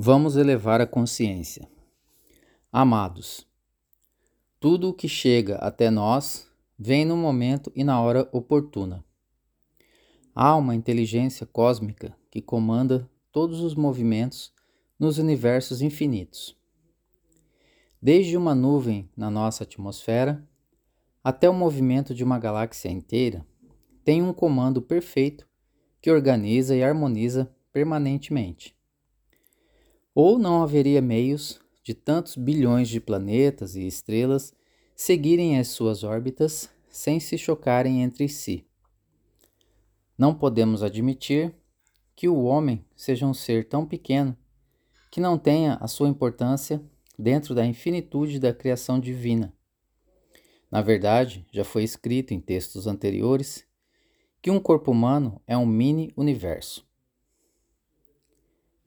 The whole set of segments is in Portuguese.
Vamos elevar a consciência. Amados, tudo o que chega até nós vem no momento e na hora oportuna. Há uma inteligência cósmica que comanda todos os movimentos nos universos infinitos. Desde uma nuvem na nossa atmosfera até o movimento de uma galáxia inteira, tem um comando perfeito que organiza e harmoniza permanentemente. Ou não haveria meios de tantos bilhões de planetas e estrelas seguirem as suas órbitas sem se chocarem entre si. Não podemos admitir que o homem seja um ser tão pequeno que não tenha a sua importância dentro da infinitude da criação divina. Na verdade, já foi escrito em textos anteriores que um corpo humano é um mini universo.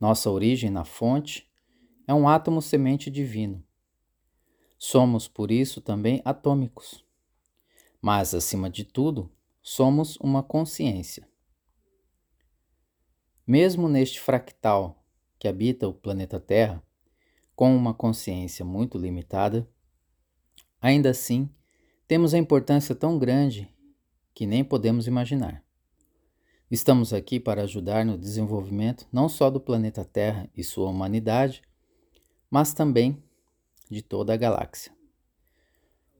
Nossa origem na fonte é um átomo semente divino. Somos, por isso, também atômicos. Mas, acima de tudo, somos uma consciência. Mesmo neste fractal que habita o planeta Terra, com uma consciência muito limitada, ainda assim temos a importância tão grande que nem podemos imaginar. Estamos aqui para ajudar no desenvolvimento não só do planeta Terra e sua humanidade, mas também de toda a galáxia.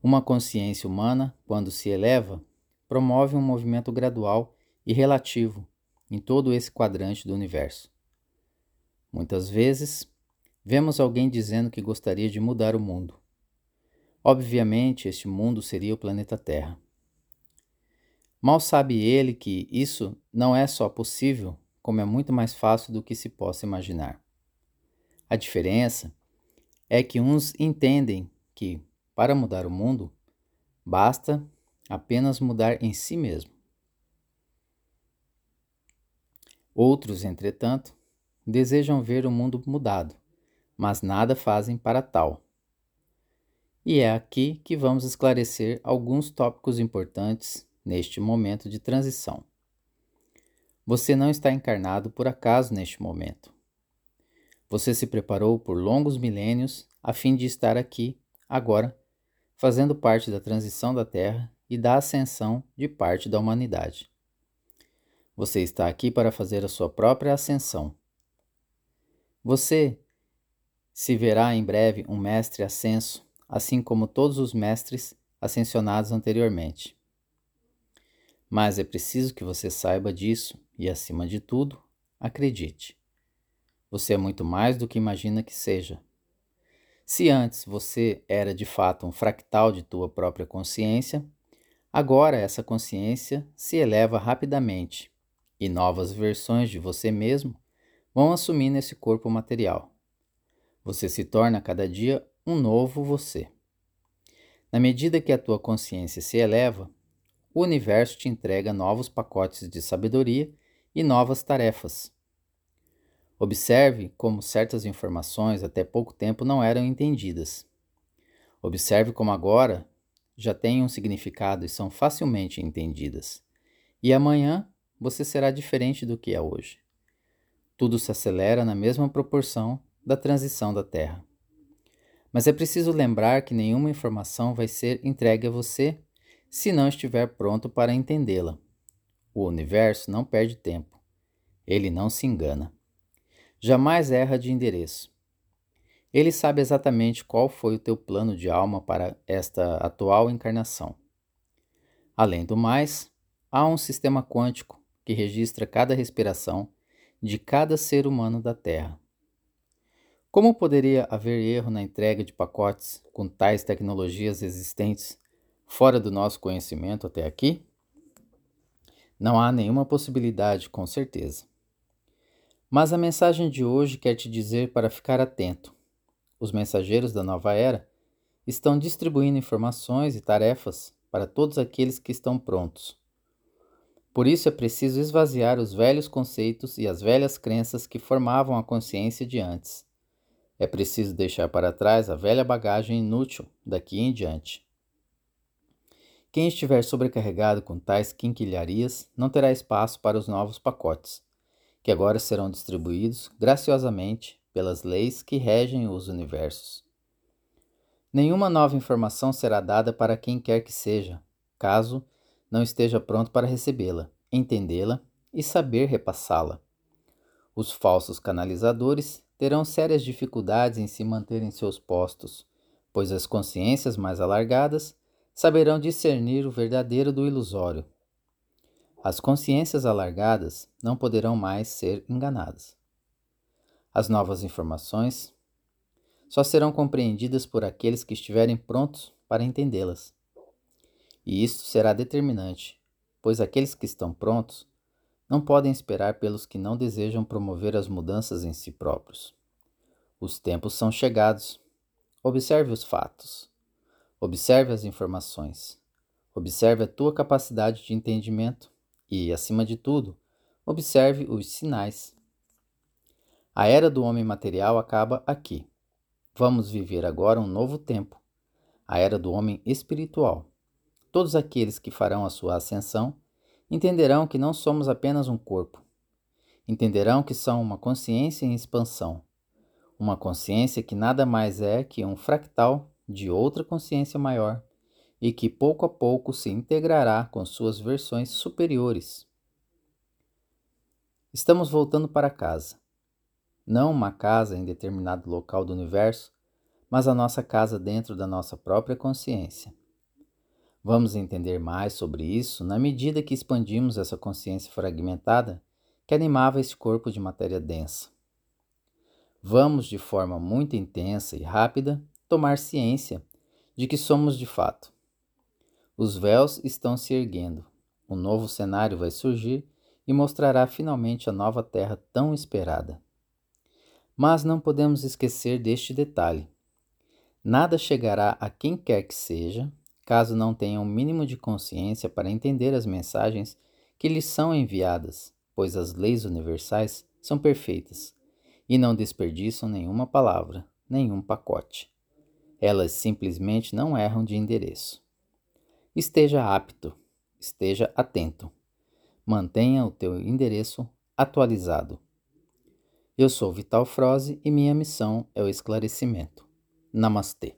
Uma consciência humana, quando se eleva, promove um movimento gradual e relativo em todo esse quadrante do universo. Muitas vezes, vemos alguém dizendo que gostaria de mudar o mundo. Obviamente, este mundo seria o planeta Terra. Mal sabe ele que isso não é só possível, como é muito mais fácil do que se possa imaginar. A diferença é que uns entendem que, para mudar o mundo, basta apenas mudar em si mesmo. Outros, entretanto, desejam ver o mundo mudado, mas nada fazem para tal. E é aqui que vamos esclarecer alguns tópicos importantes neste momento de transição. Você não está encarnado por acaso neste momento. Você se preparou por longos milênios a fim de estar aqui, agora, fazendo parte da transição da Terra e da ascensão de parte da humanidade. Você está aqui para fazer a sua própria ascensão. Você se verá em breve um mestre ascenso, assim como todos os mestres ascensionados anteriormente. Mas é preciso que você saiba disso e, acima de tudo, acredite. Você é muito mais do que imagina que seja. Se antes você era de fato um fractal de tua própria consciência, agora essa consciência se eleva rapidamente e novas versões de você mesmo vão assumir nesse corpo material. Você se torna cada dia um novo você. Na medida que a tua consciência se eleva, o universo te entrega novos pacotes de sabedoria e novas tarefas. Observe como certas informações até pouco tempo não eram entendidas. Observe como agora já têm um significado e são facilmente entendidas. E amanhã você será diferente do que é hoje. Tudo se acelera na mesma proporção da transição da Terra. Mas é preciso lembrar que nenhuma informação vai ser entregue a você se não estiver pronto para entendê-la. O universo não perde tempo. Ele não se engana. Jamais erra de endereço. Ele sabe exatamente qual foi o teu plano de alma para esta atual encarnação. Além do mais, há um sistema quântico que registra cada respiração de cada ser humano da Terra. Como poderia haver erro na entrega de pacotes com tais tecnologias existentes fora do nosso conhecimento até aqui? Não há nenhuma possibilidade, com certeza. Mas a mensagem de hoje quer te dizer para ficar atento. Os mensageiros da nova era estão distribuindo informações e tarefas para todos aqueles que estão prontos. Por isso é preciso esvaziar os velhos conceitos e as velhas crenças que formavam a consciência de antes. É preciso deixar para trás a velha bagagem inútil daqui em diante. Quem estiver sobrecarregado com tais quinquilharias não terá espaço para os novos pacotes, que agora serão distribuídos graciosamente pelas leis que regem os universos. Nenhuma nova informação será dada para quem quer que seja, caso não esteja pronto para recebê-la, entendê-la e saber repassá-la. Os falsos canalizadores terão sérias dificuldades em se manter em seus postos, pois as consciências mais alargadas saberão discernir o verdadeiro do ilusório. As consciências alargadas não poderão mais ser enganadas. As novas informações só serão compreendidas por aqueles que estiverem prontos para entendê-las. E isto será determinante, pois aqueles que estão prontos não podem esperar pelos que não desejam promover as mudanças em si próprios. Os tempos são chegados. Observe os fatos. Observe as informações. Observe a tua capacidade de entendimento e, acima de tudo, observe os sinais. A era do homem material acaba aqui. Vamos viver agora um novo tempo, a era do homem espiritual. Todos aqueles que farão a sua ascensão entenderão que não somos apenas um corpo. Entenderão que são uma consciência em expansão, uma consciência que nada mais é que um fractal de outra consciência maior e que pouco a pouco se integrará com suas versões superiores. Estamos voltando para casa. Não uma casa em determinado local do universo, mas a nossa casa dentro da nossa própria consciência. Vamos entender mais sobre isso na medida que expandimos essa consciência fragmentada que animava esse corpo de matéria densa. Vamos, de forma muito intensa e rápida, tomar ciência de que somos de fato. Os véus estão se erguendo, um novo cenário vai surgir e mostrará finalmente a nova terra tão esperada. Mas não podemos esquecer deste detalhe: nada chegará a quem quer que seja caso não tenham o um mínimo de consciência para entender as mensagens que lhes são enviadas, pois as leis universais são perfeitas e não desperdiçam nenhuma palavra, nenhum pacote. Elas simplesmente não erram de endereço. Esteja apto, esteja atento. Mantenha o teu endereço atualizado. Eu sou Vital Froze e minha missão é o esclarecimento. Namastê.